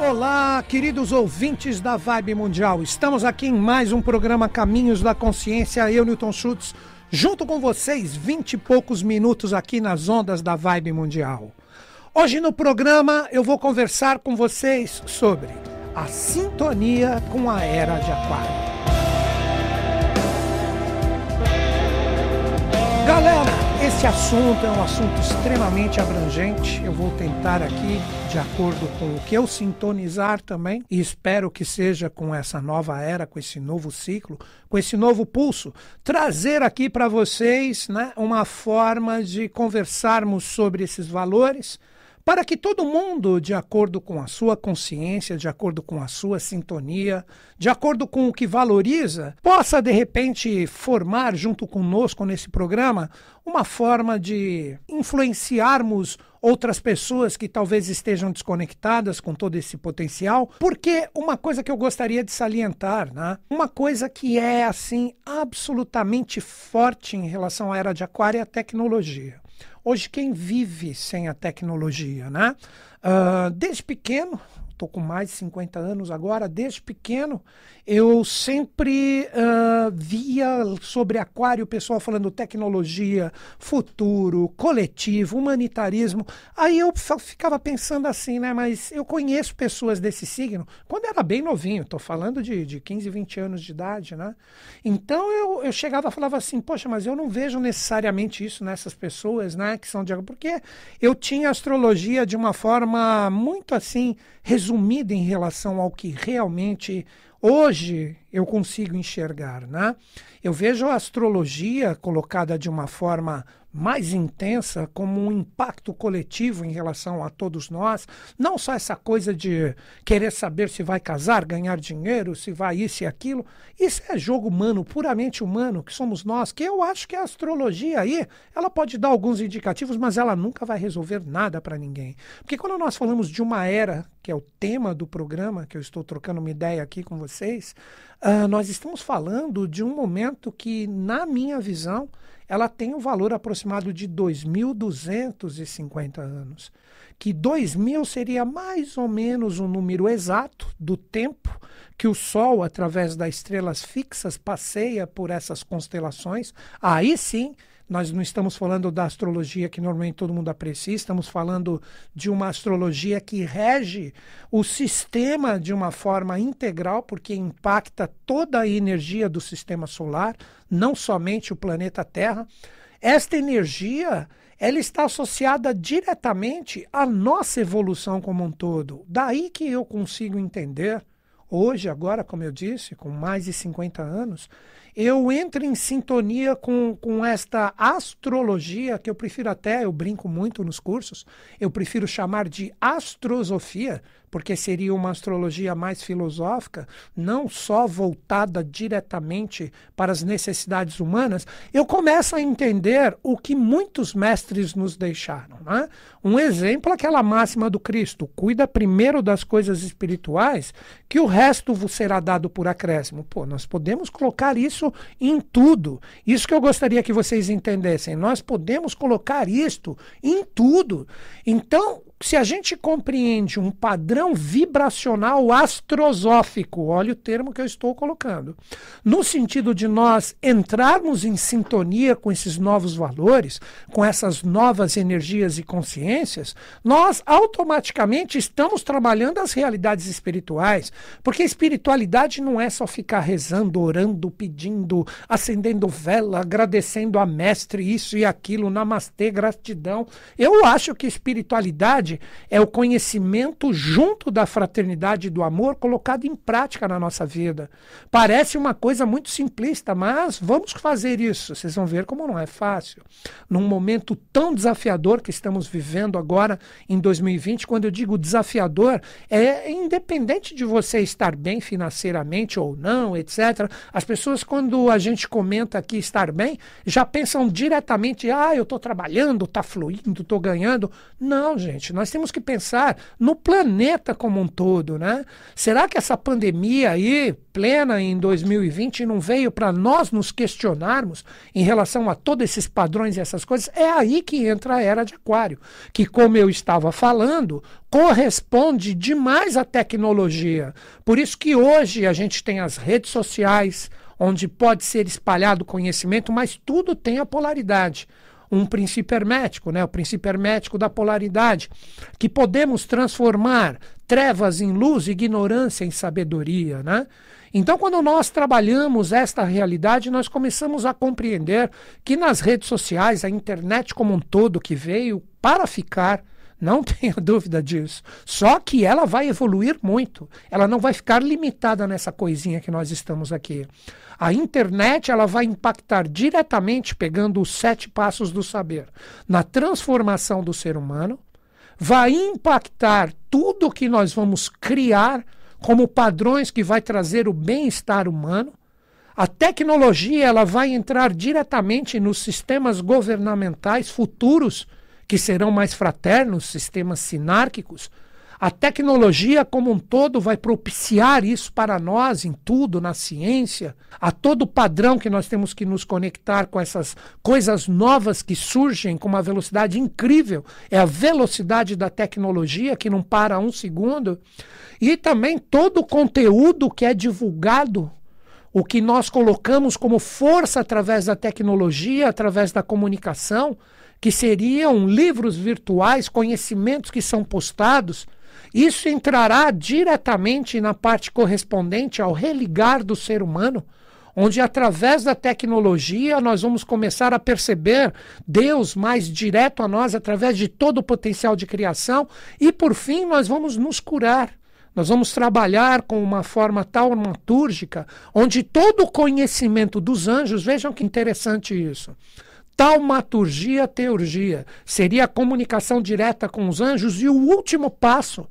Olá, queridos ouvintes da Vibe Mundial. Estamos aqui em mais um programa Caminhos da Consciência. Eu, Newton Schultz, junto com vocês, vinte e poucos minutos aqui nas ondas da Vibe Mundial. Hoje no programa eu vou conversar com vocês sobre a sintonia com a era de Aquário. Galera, esse assunto é um assunto extremamente abrangente. Eu vou tentar aqui, de acordo com o que eu sintonizar também, e espero que seja com essa nova era, com esse novo ciclo, com esse novo pulso, trazer aqui para vocês né, uma forma de conversarmos sobre esses valores para que todo mundo, de acordo com a sua consciência, de acordo com a sua sintonia, de acordo com o que valoriza, possa de repente formar junto conosco nesse programa uma forma de influenciarmos outras pessoas que talvez estejam desconectadas com todo esse potencial, porque uma coisa que eu gostaria de salientar, né? Uma coisa que é assim absolutamente forte em relação à era de aquário é a tecnologia. Hoje, quem vive sem a tecnologia, né? Uh, desde pequeno, estou com mais de 50 anos agora, desde pequeno, eu sempre uh, via sobre aquário o pessoal falando tecnologia, futuro, coletivo, humanitarismo. Aí eu ficava pensando assim, né? Mas eu conheço pessoas desse signo quando era bem novinho, estou falando de, de 15, 20 anos de idade, né? Então eu, eu chegava e falava assim, poxa, mas eu não vejo necessariamente isso nessas pessoas, né? Que são de. Porque eu tinha astrologia de uma forma muito assim, resumida em relação ao que realmente hoje eu consigo enxergar, né? Eu vejo a astrologia colocada de uma forma mais intensa como um impacto coletivo em relação a todos nós, não só essa coisa de querer saber se vai casar, ganhar dinheiro, se vai isso e aquilo. Isso é jogo humano, puramente humano, que somos nós, que eu acho que a astrologia aí, ela pode dar alguns indicativos, mas ela nunca vai resolver nada para ninguém. Porque quando nós falamos de uma era, que é o tema do programa, que eu estou trocando uma ideia aqui com vocês, uh, nós estamos falando de um momento que, na minha visão, ela tem um valor aproximado de 2.250 anos. Que 2.000 seria mais ou menos o um número exato do tempo que o Sol, através das estrelas fixas, passeia por essas constelações. Aí sim nós não estamos falando da astrologia que normalmente todo mundo aprecia, estamos falando de uma astrologia que rege o sistema de uma forma integral, porque impacta toda a energia do sistema solar, não somente o planeta Terra. Esta energia ela está associada diretamente à nossa evolução como um todo. Daí que eu consigo entender, hoje, agora, como eu disse, com mais de 50 anos, eu entro em sintonia com, com esta astrologia, que eu prefiro até, eu brinco muito nos cursos, eu prefiro chamar de astrosofia, porque seria uma astrologia mais filosófica, não só voltada diretamente para as necessidades humanas, eu começo a entender o que muitos mestres nos deixaram. Né? Um exemplo é aquela máxima do Cristo: cuida primeiro das coisas espirituais, que o resto vos será dado por acréscimo. Pô, nós podemos colocar isso em tudo. Isso que eu gostaria que vocês entendessem. Nós podemos colocar isto em tudo. Então, se a gente compreende um padrão vibracional astrosófico, olha o termo que eu estou colocando, no sentido de nós entrarmos em sintonia com esses novos valores, com essas novas energias e consciências, nós automaticamente estamos trabalhando as realidades espirituais, porque espiritualidade não é só ficar rezando, orando, pedindo, acendendo vela, agradecendo a mestre isso e aquilo, namastê, gratidão. Eu acho que espiritualidade é o conhecimento junto da fraternidade e do amor colocado em prática na nossa vida. Parece uma coisa muito simplista, mas vamos fazer isso. Vocês vão ver como não é fácil. Num momento tão desafiador que estamos vivendo agora em 2020, quando eu digo desafiador, é independente de você estar bem financeiramente ou não, etc. As pessoas, quando a gente comenta aqui estar bem, já pensam diretamente: ah, eu estou trabalhando, está fluindo, estou ganhando. Não, gente, nós temos que pensar no planeta como um todo, né? Será que essa pandemia aí, plena em 2020, não veio para nós nos questionarmos em relação a todos esses padrões e essas coisas? É aí que entra a era de Aquário, que, como eu estava falando, corresponde demais à tecnologia. Por isso que hoje a gente tem as redes sociais, onde pode ser espalhado conhecimento, mas tudo tem a polaridade um princípio hermético, né? o princípio hermético da polaridade, que podemos transformar trevas em luz, ignorância em sabedoria. Né? Então, quando nós trabalhamos esta realidade, nós começamos a compreender que nas redes sociais, a internet como um todo que veio para ficar, não tenha dúvida disso. Só que ela vai evoluir muito. Ela não vai ficar limitada nessa coisinha que nós estamos aqui. A internet ela vai impactar diretamente, pegando os sete passos do saber, na transformação do ser humano, vai impactar tudo que nós vamos criar como padrões que vai trazer o bem-estar humano. A tecnologia ela vai entrar diretamente nos sistemas governamentais futuros, que serão mais fraternos, sistemas sinárquicos, a tecnologia como um todo vai propiciar isso para nós em tudo, na ciência, a todo padrão que nós temos que nos conectar com essas coisas novas que surgem com uma velocidade incrível. É a velocidade da tecnologia que não para um segundo. E também todo o conteúdo que é divulgado o que nós colocamos como força através da tecnologia, através da comunicação, que seriam livros virtuais, conhecimentos que são postados, isso entrará diretamente na parte correspondente ao religar do ser humano, onde através da tecnologia nós vamos começar a perceber Deus mais direto a nós através de todo o potencial de criação e por fim nós vamos nos curar. Nós vamos trabalhar com uma forma taumatúrgica, onde todo o conhecimento dos anjos, vejam que interessante isso. Taumaturgia, teurgia, seria a comunicação direta com os anjos, e o último passo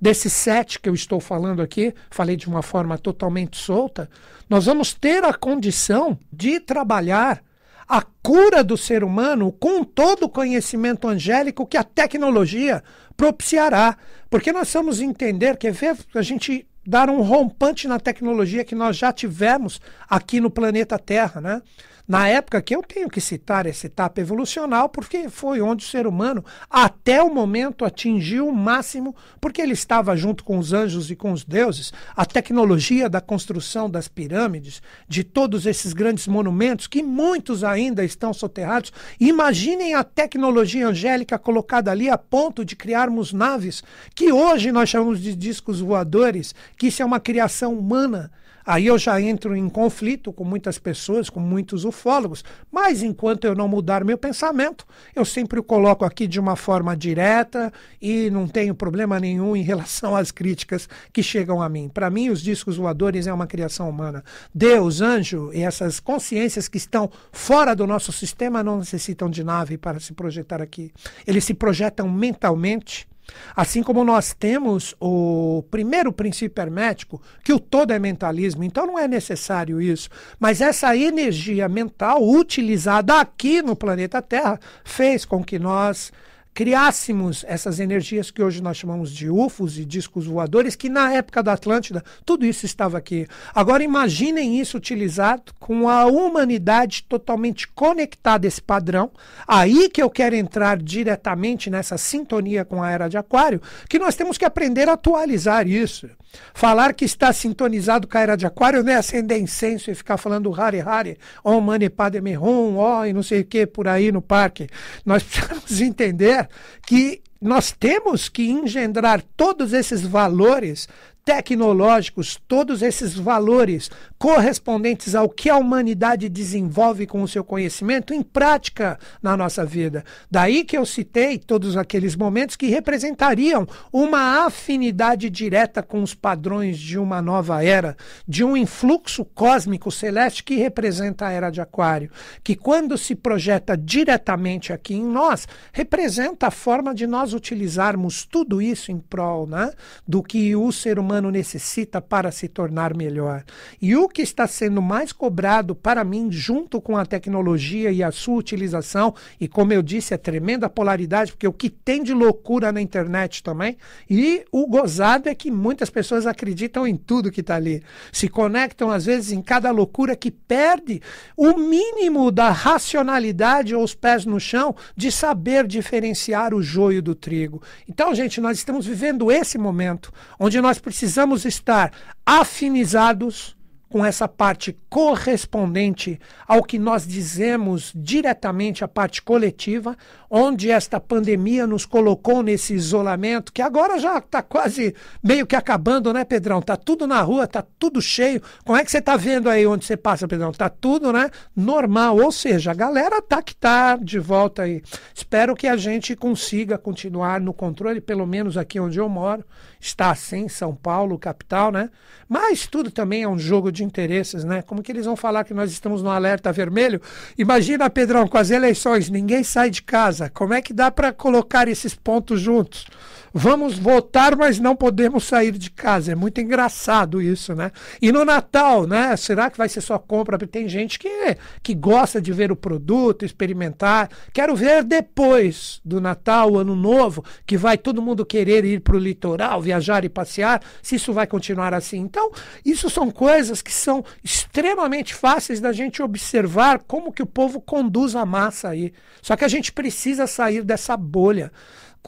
desses sete que eu estou falando aqui, falei de uma forma totalmente solta, nós vamos ter a condição de trabalhar a cura do ser humano com todo o conhecimento angélico que a tecnologia propiciará. Porque nós vamos entender, quer ver a gente dar um rompante na tecnologia que nós já tivemos aqui no planeta Terra, né? Na época que eu tenho que citar essa etapa evolucional, porque foi onde o ser humano, até o momento, atingiu o máximo, porque ele estava junto com os anjos e com os deuses. A tecnologia da construção das pirâmides, de todos esses grandes monumentos, que muitos ainda estão soterrados. Imaginem a tecnologia angélica colocada ali a ponto de criarmos naves que hoje nós chamamos de discos voadores, que isso é uma criação humana Aí eu já entro em conflito com muitas pessoas, com muitos ufólogos, mas enquanto eu não mudar meu pensamento, eu sempre o coloco aqui de uma forma direta e não tenho problema nenhum em relação às críticas que chegam a mim. Para mim, os discos voadores é uma criação humana. Deus, anjo e essas consciências que estão fora do nosso sistema não necessitam de nave para se projetar aqui. Eles se projetam mentalmente Assim como nós temos o primeiro princípio hermético, que o todo é mentalismo, então não é necessário isso. Mas essa energia mental utilizada aqui no planeta Terra fez com que nós criássemos essas energias que hoje nós chamamos de UFOs e discos voadores, que na época da Atlântida tudo isso estava aqui. Agora imaginem isso utilizado com a humanidade totalmente conectada a esse padrão. Aí que eu quero entrar diretamente nessa sintonia com a era de Aquário, que nós temos que aprender a atualizar isso. Falar que está sintonizado com a era de Aquário não é acender incenso e ficar falando Hare Hare, Om Mani Padme Hum, ó, e não sei o que por aí no parque. Nós precisamos entender que nós temos que engendrar todos esses valores tecnológicos, todos esses valores correspondentes ao que a humanidade desenvolve com o seu conhecimento em prática na nossa vida. Daí que eu citei todos aqueles momentos que representariam uma afinidade direta com os padrões de uma nova era, de um influxo cósmico celeste que representa a era de Aquário, que quando se projeta diretamente aqui em nós, representa a forma de nós utilizarmos tudo isso em prol né, do que o ser humano humano necessita para se tornar melhor. E o que está sendo mais cobrado para mim, junto com a tecnologia e a sua utilização, e como eu disse, é tremenda polaridade, porque o que tem de loucura na internet também, e o gozado é que muitas pessoas acreditam em tudo que está ali. Se conectam, às vezes, em cada loucura que perde o mínimo da racionalidade ou os pés no chão de saber diferenciar o joio do trigo. Então, gente, nós estamos vivendo esse momento onde nós precisamos estar afinizados com essa parte correspondente ao que nós dizemos diretamente a parte coletiva, onde esta pandemia nos colocou nesse isolamento, que agora já está quase meio que acabando, né, Pedrão? Está tudo na rua, está tudo cheio. Como é que você está vendo aí onde você passa, Pedrão? Está tudo, né, normal. Ou seja, a galera tá que tá de volta aí. Espero que a gente consiga continuar no controle, pelo menos aqui onde eu moro. Está assim, São Paulo, capital, né? Mas tudo também é um jogo de interesses, né? Como que eles vão falar que nós estamos no alerta vermelho? Imagina, Pedrão, com as eleições, ninguém sai de casa. Como é que dá para colocar esses pontos juntos? Vamos votar, mas não podemos sair de casa. É muito engraçado isso, né? E no Natal, né? Será que vai ser só compra? Tem gente que, que gosta de ver o produto, experimentar. Quero ver depois do Natal, Ano Novo, que vai todo mundo querer ir para o litoral, viajar e passear, se isso vai continuar assim. Então, isso são coisas que são extremamente fáceis da gente observar como que o povo conduz a massa aí. Só que a gente precisa sair dessa bolha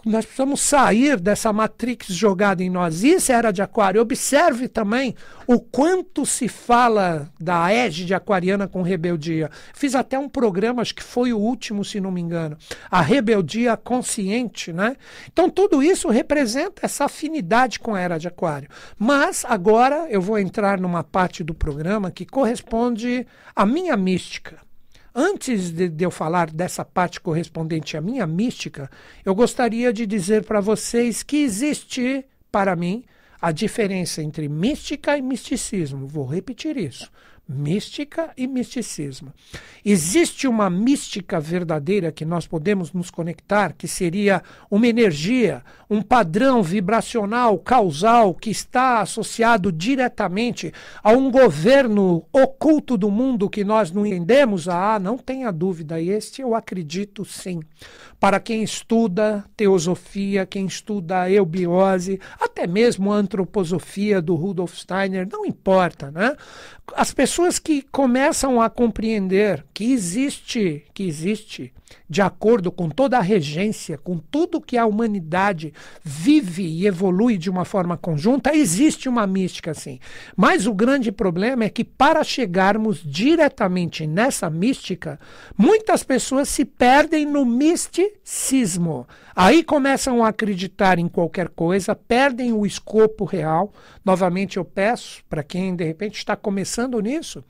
nós precisamos sair dessa matrix jogada em nós. Isso é era de aquário. Observe também o quanto se fala da égide aquariana com rebeldia. Fiz até um programa, acho que foi o último, se não me engano. A rebeldia consciente, né? Então tudo isso representa essa afinidade com a era de aquário. Mas agora eu vou entrar numa parte do programa que corresponde à minha mística. Antes de, de, eu falar dessa parte correspondente à minha mística, eu gostaria de dizer para vocês que existe, para mim, a diferença entre mística e misticismo. Vou repetir isso mística e misticismo. Existe uma mística verdadeira que nós podemos nos conectar, que seria uma energia, um padrão vibracional, causal, que está associado diretamente a um governo oculto do mundo que nós não entendemos? Ah, não tenha dúvida, este eu acredito sim. Para quem estuda teosofia, quem estuda eubiose, até mesmo a antroposofia do Rudolf Steiner, não importa, né? As pessoas que começam a compreender que existe, que existe, de acordo com toda a regência, com tudo que a humanidade vive e evolui de uma forma conjunta, existe uma mística assim. Mas o grande problema é que para chegarmos diretamente nessa mística, muitas pessoas se perdem no misticismo. Aí começam a acreditar em qualquer coisa, perdem o escopo real. Novamente eu peço para quem de repente está começando nisso,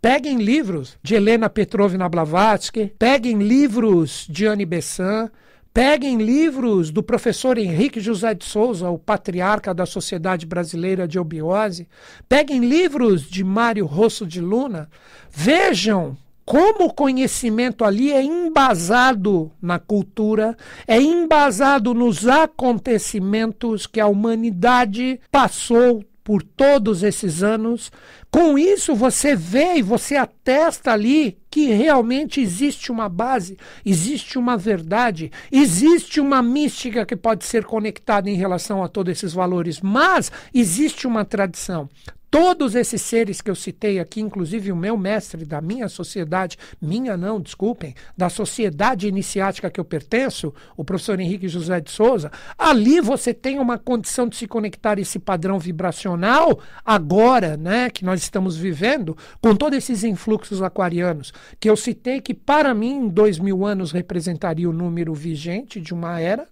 peguem livros de Helena Petrovna Blavatsky, peguem livros de Anne Besant, Peguem livros do professor Henrique José de Souza, o patriarca da Sociedade Brasileira de Obiose. Peguem livros de Mário Rosso de Luna. Vejam como o conhecimento ali é embasado na cultura, é embasado nos acontecimentos que a humanidade passou por todos esses anos. Com isso, você vê e você atesta ali que realmente existe uma base, existe uma verdade, existe uma mística que pode ser conectada em relação a todos esses valores, mas existe uma tradição. Todos esses seres que eu citei aqui, inclusive o meu mestre da minha sociedade, minha não, desculpem, da sociedade iniciática que eu pertenço, o professor Henrique José de Souza, ali você tem uma condição de se conectar esse padrão vibracional agora, né, que nós estamos vivendo, com todos esses influxos aquarianos, que eu citei que para mim, dois mil anos representaria o número vigente de uma era,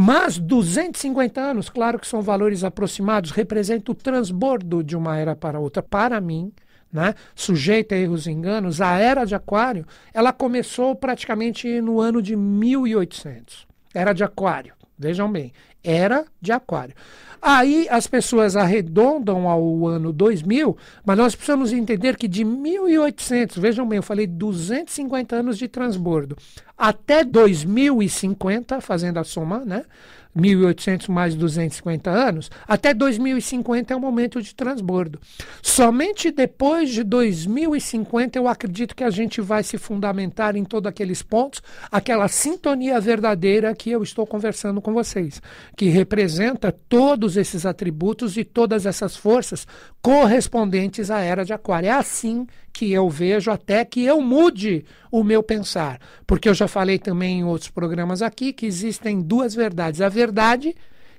mas 250 anos, claro que são valores aproximados, representa o transbordo de uma era para outra. Para mim, né, sujeita a erros e enganos, a era de Aquário, ela começou praticamente no ano de 1800. Era de Aquário, vejam bem, era de Aquário. Aí as pessoas arredondam ao ano 2000, mas nós precisamos entender que de 1800, vejam bem, eu falei 250 anos de transbordo, até 2050, fazendo a soma, né? 1800 mais 250 anos, até 2050 é o momento de transbordo. Somente depois de 2050 eu acredito que a gente vai se fundamentar em todos aqueles pontos, aquela sintonia verdadeira que eu estou conversando com vocês, que representa todos esses atributos e todas essas forças correspondentes à era de Aquário. É assim que eu vejo até que eu mude o meu pensar. Porque eu já falei também em outros programas aqui que existem duas verdades: a verdade,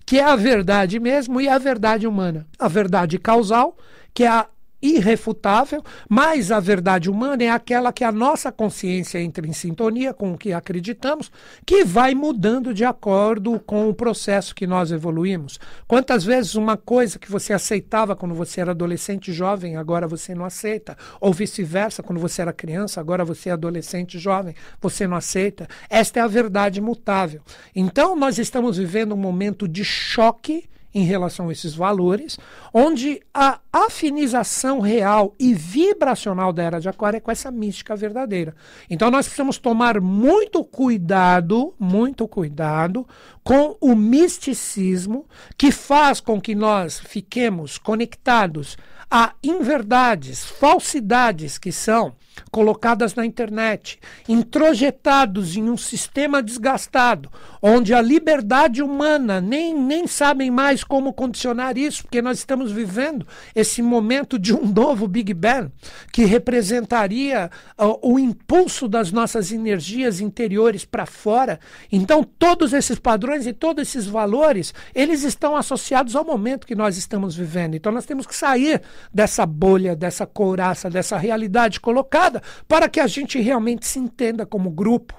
que é a verdade mesmo, e a verdade humana. A verdade causal, que é a irrefutável, mas a verdade humana é aquela que a nossa consciência entra em sintonia com o que acreditamos, que vai mudando de acordo com o processo que nós evoluímos. Quantas vezes uma coisa que você aceitava quando você era adolescente jovem, agora você não aceita, ou vice-versa, quando você era criança, agora você é adolescente jovem, você não aceita. Esta é a verdade mutável. Então nós estamos vivendo um momento de choque em relação a esses valores, onde a afinização real e vibracional da era de Aquário é com essa mística verdadeira. Então nós precisamos tomar muito cuidado, muito cuidado com o misticismo que faz com que nós fiquemos conectados a inverdades, falsidades que são colocadas na internet, introjetados em um sistema desgastado, onde a liberdade humana nem, nem sabem mais como condicionar isso, porque nós estamos vivendo esse momento de um novo Big Bang, que representaria uh, o impulso das nossas energias interiores para fora. Então, todos esses padrões e todos esses valores, eles estão associados ao momento que nós estamos vivendo. Então, nós temos que sair dessa bolha, dessa couraça, dessa realidade colocada, para que a gente realmente se entenda como grupo.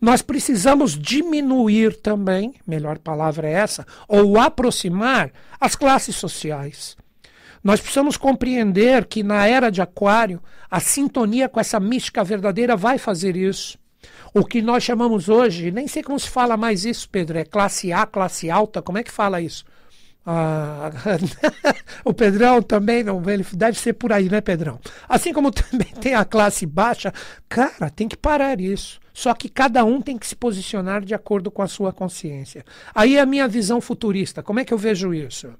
Nós precisamos diminuir também, melhor palavra é essa, ou aproximar as classes sociais. Nós precisamos compreender que na era de Aquário, a sintonia com essa mística verdadeira vai fazer isso. O que nós chamamos hoje, nem sei como se fala mais isso, Pedro, é classe A, classe alta, como é que fala isso? Ah, o Pedrão também, não, ele deve ser por aí, né, Pedrão? Assim como também tem a classe baixa, cara, tem que parar isso. Só que cada um tem que se posicionar de acordo com a sua consciência. Aí é a minha visão futurista. Como é que eu vejo isso?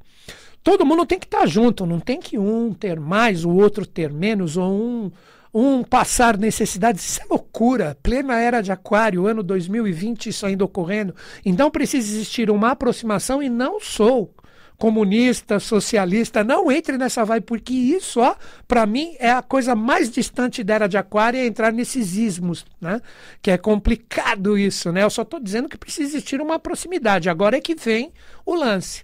Todo mundo tem que estar junto, não tem que um ter mais, o outro ter menos, ou um, um passar necessidades. Isso é loucura. Plena era de Aquário, ano 2020, isso ainda ocorrendo. Então precisa existir uma aproximação e não sou comunista, socialista, não entre nessa vibe, porque isso, ó, para mim, é a coisa mais distante da era de Aquário, é entrar nesses ismos, né? Que é complicado isso, né? Eu só estou dizendo que precisa existir uma proximidade. Agora é que vem o lance.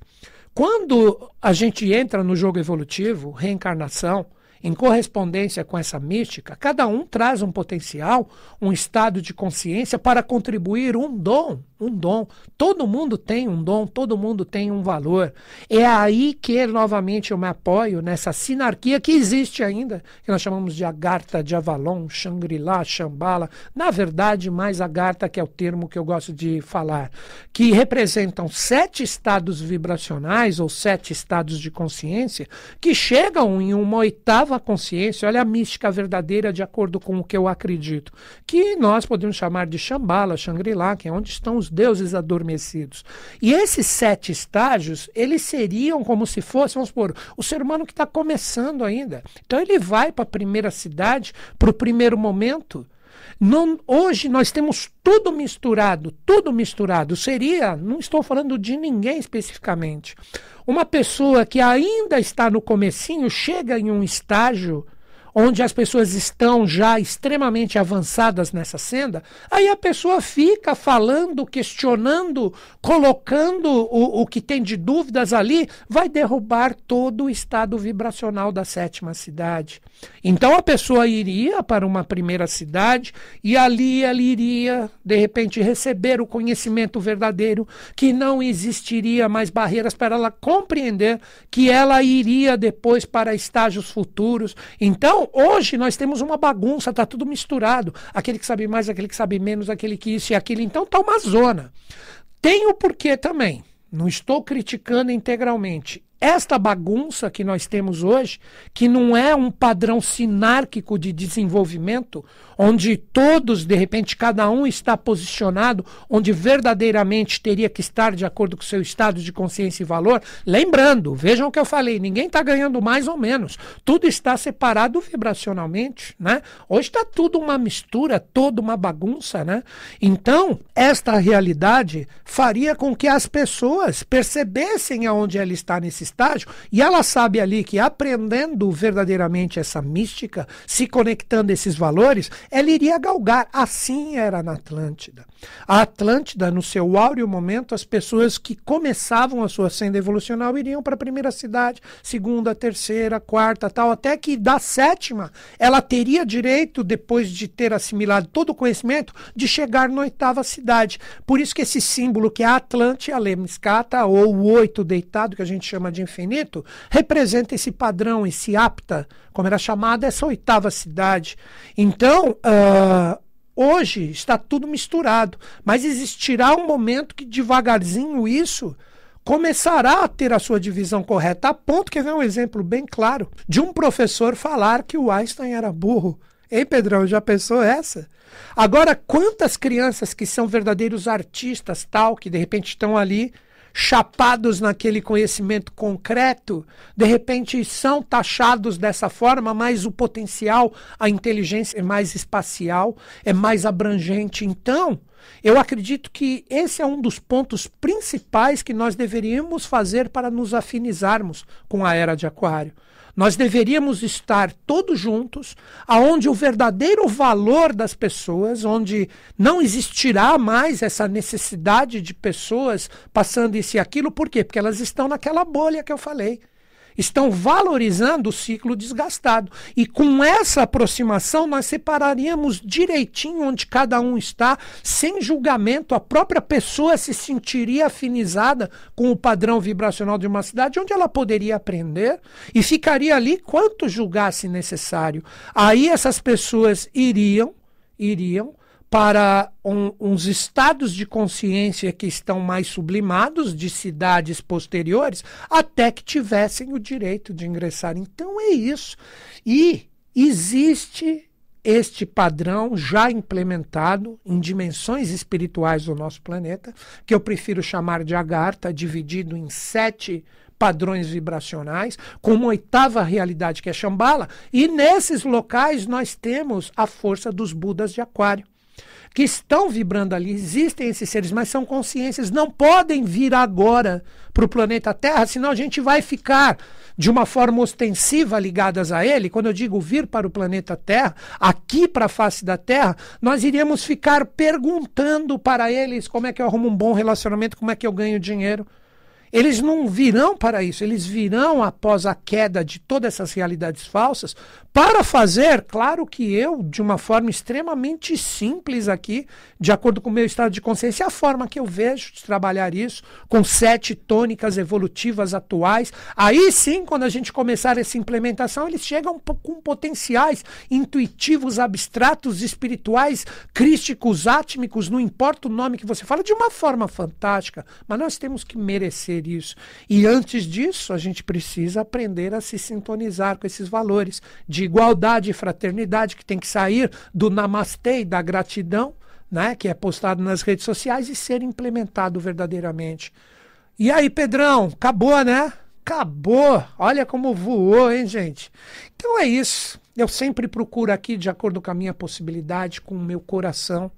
Quando a gente entra no jogo evolutivo, reencarnação, em correspondência com essa mística, cada um traz um potencial, um estado de consciência para contribuir um dom um dom. Todo mundo tem um dom, todo mundo tem um valor. É aí que, novamente, eu me apoio nessa sinarquia que existe ainda, que nós chamamos de Agartha de Avalon, Shangri-La, Shambhala. Na verdade, mais Agartha, que é o termo que eu gosto de falar, que representam sete estados vibracionais ou sete estados de consciência que chegam em uma oitava consciência. Olha a mística verdadeira, de acordo com o que eu acredito, que nós podemos chamar de Shambhala, Shangri-La, que é onde estão os deuses adormecidos. E esses sete estágios, eles seriam como se fosse, vamos supor, o ser humano que está começando ainda. Então ele vai para a primeira cidade, para o primeiro momento. Não, hoje nós temos tudo misturado, tudo misturado. Seria, não estou falando de ninguém especificamente, uma pessoa que ainda está no comecinho, chega em um estágio onde as pessoas estão já extremamente avançadas nessa senda, aí a pessoa fica falando, questionando, colocando o, o que tem de dúvidas ali, vai derrubar todo o estado vibracional da sétima cidade. Então a pessoa iria para uma primeira cidade e ali ela iria, de repente, receber o conhecimento verdadeiro, que não existiria mais barreiras para ela compreender que ela iria depois para estágios futuros. Então, então, hoje nós temos uma bagunça, está tudo misturado. Aquele que sabe mais, aquele que sabe menos, aquele que isso e aquilo. Então, está uma zona. Tem o porquê também. Não estou criticando integralmente. Esta bagunça que nós temos hoje, que não é um padrão sinárquico de desenvolvimento, onde todos, de repente, cada um está posicionado, onde verdadeiramente teria que estar de acordo com o seu estado de consciência e valor. Lembrando, vejam o que eu falei, ninguém está ganhando mais ou menos. Tudo está separado vibracionalmente, né? Hoje está tudo uma mistura, toda uma bagunça, né? Então, esta realidade faria com que as pessoas percebessem aonde ela está nesse estágio e ela sabe ali que aprendendo verdadeiramente essa mística, se conectando a esses valores, ela iria galgar. Assim era na Atlântida. A Atlântida, no seu áureo momento, as pessoas que começavam a sua senda evolucional iriam para a primeira cidade, segunda, terceira, quarta, tal, até que da sétima ela teria direito, depois de ter assimilado todo o conhecimento, de chegar na oitava cidade. Por isso que esse símbolo que é a Atlante, a Lemniscata, ou o oito deitado, que a gente chama de infinito, representa esse padrão, esse apta, como era chamada essa oitava cidade. Então, uh, hoje está tudo misturado, mas existirá um momento que devagarzinho isso começará a ter a sua divisão correta, a ponto que vem um exemplo bem claro de um professor falar que o Einstein era burro. Hein, Pedrão, já pensou essa? Agora, quantas crianças que são verdadeiros artistas, tal, que de repente estão ali chapados naquele conhecimento concreto, de repente são taxados dessa forma, mas o potencial, a inteligência é mais espacial, é mais abrangente. Então, eu acredito que esse é um dos pontos principais que nós deveríamos fazer para nos afinizarmos com a era de Aquário. Nós deveríamos estar todos juntos, aonde o verdadeiro valor das pessoas, onde não existirá mais essa necessidade de pessoas passando isso e aquilo, por quê? Porque elas estão naquela bolha que eu falei estão valorizando o ciclo desgastado. E com essa aproximação, nós separaríamos direitinho onde cada um está, sem julgamento. A própria pessoa se sentiria afinizada com o padrão vibracional de uma cidade, onde ela poderia aprender e ficaria ali quanto julgasse necessário. Aí essas pessoas iriam, iriam para um, uns estados de consciência que estão mais sublimados de cidades posteriores, até que tivessem o direito de ingressar. Então é isso. E existe este padrão já implementado em dimensões espirituais do nosso planeta, que eu prefiro chamar de Agartha, dividido em sete padrões vibracionais, com uma oitava realidade que é Shambhala, e nesses locais nós temos a força dos Budas de Aquário que estão vibrando ali. Existem esses seres, mas são consciências, não podem vir agora para o planeta Terra, senão a gente vai ficar de uma forma ostensiva ligadas a ele. Quando eu digo vir para o planeta Terra, aqui para a face da Terra, nós iríamos ficar perguntando para eles como é que eu arrumo um bom relacionamento, como é que eu ganho dinheiro. Eles não virão para isso, eles virão após a queda de todas essas realidades falsas para fazer, claro que eu, de uma forma extremamente simples aqui, de acordo com o meu estado de consciência, a forma que eu vejo de trabalhar isso, com sete tônicas evolutivas atuais. Aí sim, quando a gente começar essa implementação, eles chegam com potenciais intuitivos, abstratos, espirituais, crísticos, átmicos, não importa o nome que você fala, de uma forma fantástica. Mas nós temos que merecer isso. E antes disso, a gente precisa aprender a se sintonizar com esses valores de de igualdade e fraternidade que tem que sair do namastê e da gratidão, né, que é postado nas redes sociais e ser implementado verdadeiramente. E aí, Pedrão, acabou, né? Acabou. Olha como voou, hein, gente? Então é isso. Eu sempre procuro aqui, de acordo com a minha possibilidade, com o meu coração,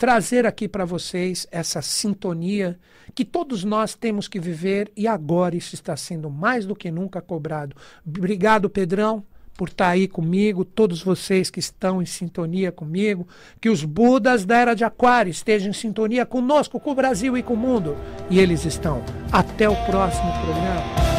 trazer aqui para vocês essa sintonia que todos nós temos que viver e agora isso está sendo mais do que nunca cobrado. Obrigado, Pedrão por estar tá aí comigo, todos vocês que estão em sintonia comigo, que os Budas da Era de Aquário estejam em sintonia conosco, com o Brasil e com o mundo. E eles estão. Até o próximo programa.